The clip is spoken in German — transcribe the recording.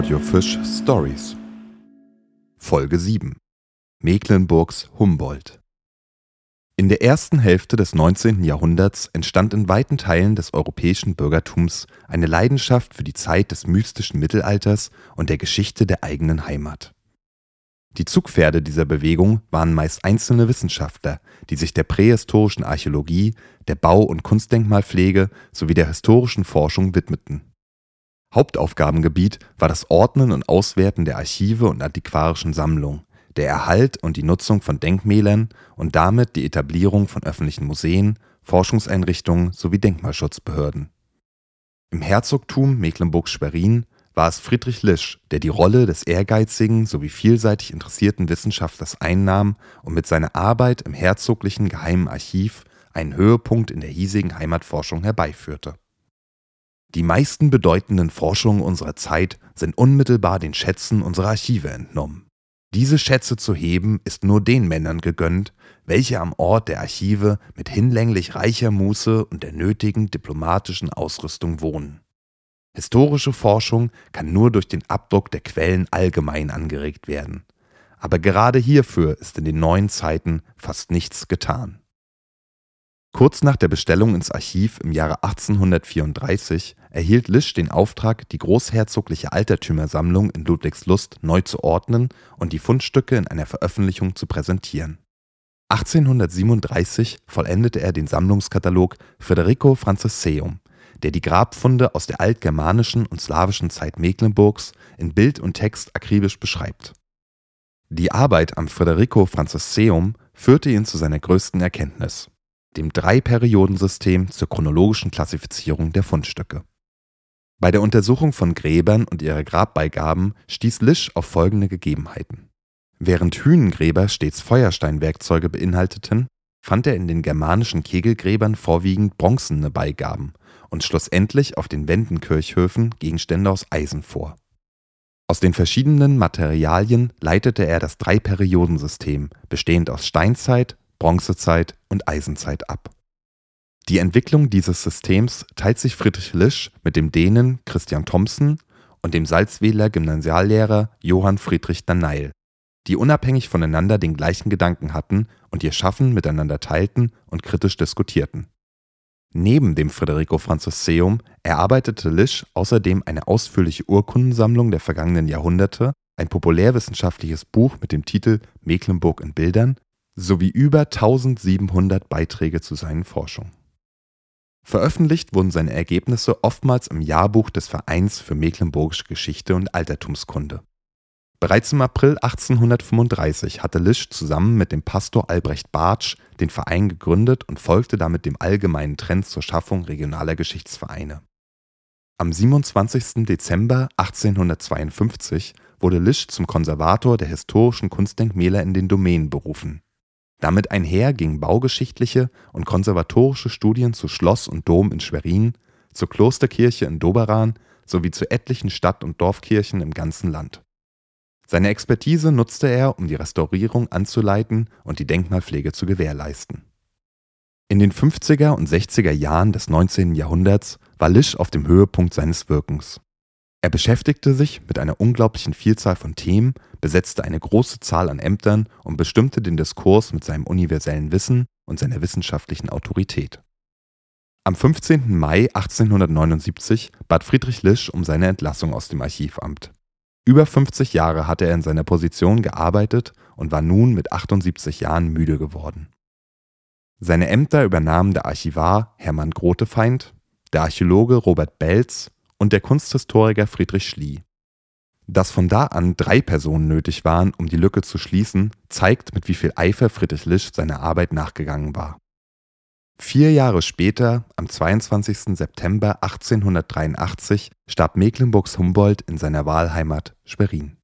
Audiofisch Stories Folge 7 Mecklenburgs Humboldt In der ersten Hälfte des 19. Jahrhunderts entstand in weiten Teilen des europäischen Bürgertums eine Leidenschaft für die Zeit des mystischen Mittelalters und der Geschichte der eigenen Heimat. Die Zugpferde dieser Bewegung waren meist einzelne Wissenschaftler, die sich der prähistorischen Archäologie, der Bau- und Kunstdenkmalpflege sowie der historischen Forschung widmeten Hauptaufgabengebiet war das Ordnen und Auswerten der Archive und antiquarischen Sammlungen, der Erhalt und die Nutzung von Denkmälern und damit die Etablierung von öffentlichen Museen, Forschungseinrichtungen sowie Denkmalschutzbehörden. Im Herzogtum Mecklenburg-Schwerin war es Friedrich Lisch, der die Rolle des ehrgeizigen sowie vielseitig interessierten Wissenschaftlers einnahm und mit seiner Arbeit im herzoglichen Geheimen Archiv einen Höhepunkt in der hiesigen Heimatforschung herbeiführte die meisten bedeutenden Forschungen unserer Zeit sind unmittelbar den Schätzen unserer Archive entnommen. Diese Schätze zu heben ist nur den Männern gegönnt, welche am Ort der Archive mit hinlänglich reicher Muße und der nötigen diplomatischen Ausrüstung wohnen. Historische Forschung kann nur durch den Abdruck der Quellen allgemein angeregt werden. Aber gerade hierfür ist in den neuen Zeiten fast nichts getan. Kurz nach der Bestellung ins Archiv im Jahre 1834 erhielt Lisch den Auftrag, die großherzogliche Altertümersammlung in Ludwigslust neu zu ordnen und die Fundstücke in einer Veröffentlichung zu präsentieren. 1837 vollendete er den Sammlungskatalog Federico Francisceum, der die Grabfunde aus der altgermanischen und slawischen Zeit Mecklenburgs in Bild und Text akribisch beschreibt. Die Arbeit am Federico Francisceum führte ihn zu seiner größten Erkenntnis dem Drei-Perioden-System zur chronologischen Klassifizierung der Fundstücke. Bei der Untersuchung von Gräbern und ihrer Grabbeigaben stieß Lisch auf folgende Gegebenheiten. Während Hünengräber stets Feuersteinwerkzeuge beinhalteten, fand er in den germanischen Kegelgräbern vorwiegend bronzene Beigaben und schlussendlich auf den Wendenkirchhöfen Gegenstände aus Eisen vor. Aus den verschiedenen Materialien leitete er das Drei-Perioden-System, bestehend aus Steinzeit, Bronzezeit und Eisenzeit ab. Die Entwicklung dieses Systems teilt sich Friedrich Lisch mit dem Dänen Christian Thomsen und dem Salzwedler Gymnasiallehrer Johann Friedrich Danneil, die unabhängig voneinander den gleichen Gedanken hatten und ihr Schaffen miteinander teilten und kritisch diskutierten. Neben dem Federico Francisceum erarbeitete Lisch außerdem eine ausführliche Urkundensammlung der vergangenen Jahrhunderte, ein populärwissenschaftliches Buch mit dem Titel Mecklenburg in Bildern sowie über 1700 Beiträge zu seinen Forschungen. Veröffentlicht wurden seine Ergebnisse oftmals im Jahrbuch des Vereins für Mecklenburgische Geschichte und Altertumskunde. Bereits im April 1835 hatte Lisch zusammen mit dem Pastor Albrecht Bartsch den Verein gegründet und folgte damit dem allgemeinen Trend zur Schaffung regionaler Geschichtsvereine. Am 27. Dezember 1852 wurde Lisch zum Konservator der historischen Kunstdenkmäler in den Domänen berufen damit einher gingen baugeschichtliche und konservatorische Studien zu Schloss und Dom in Schwerin, zur Klosterkirche in Doberan sowie zu etlichen Stadt und Dorfkirchen im ganzen Land. Seine Expertise nutzte er, um die Restaurierung anzuleiten und die Denkmalpflege zu gewährleisten. In den 50er und 60er Jahren des 19. Jahrhunderts war Lisch auf dem Höhepunkt seines Wirkens. Er beschäftigte sich mit einer unglaublichen Vielzahl von Themen, besetzte eine große Zahl an Ämtern und bestimmte den Diskurs mit seinem universellen Wissen und seiner wissenschaftlichen Autorität. Am 15. Mai 1879 bat Friedrich Lisch um seine Entlassung aus dem Archivamt. Über 50 Jahre hatte er in seiner Position gearbeitet und war nun mit 78 Jahren müde geworden. Seine Ämter übernahmen der Archivar Hermann Grotefeind, der Archäologe Robert Belz und der Kunsthistoriker Friedrich Schlie. Dass von da an drei Personen nötig waren, um die Lücke zu schließen, zeigt, mit wie viel Eifer Friedrich Lisch seiner Arbeit nachgegangen war. Vier Jahre später, am 22. September 1883, starb Mecklenburgs Humboldt in seiner Wahlheimat Schwerin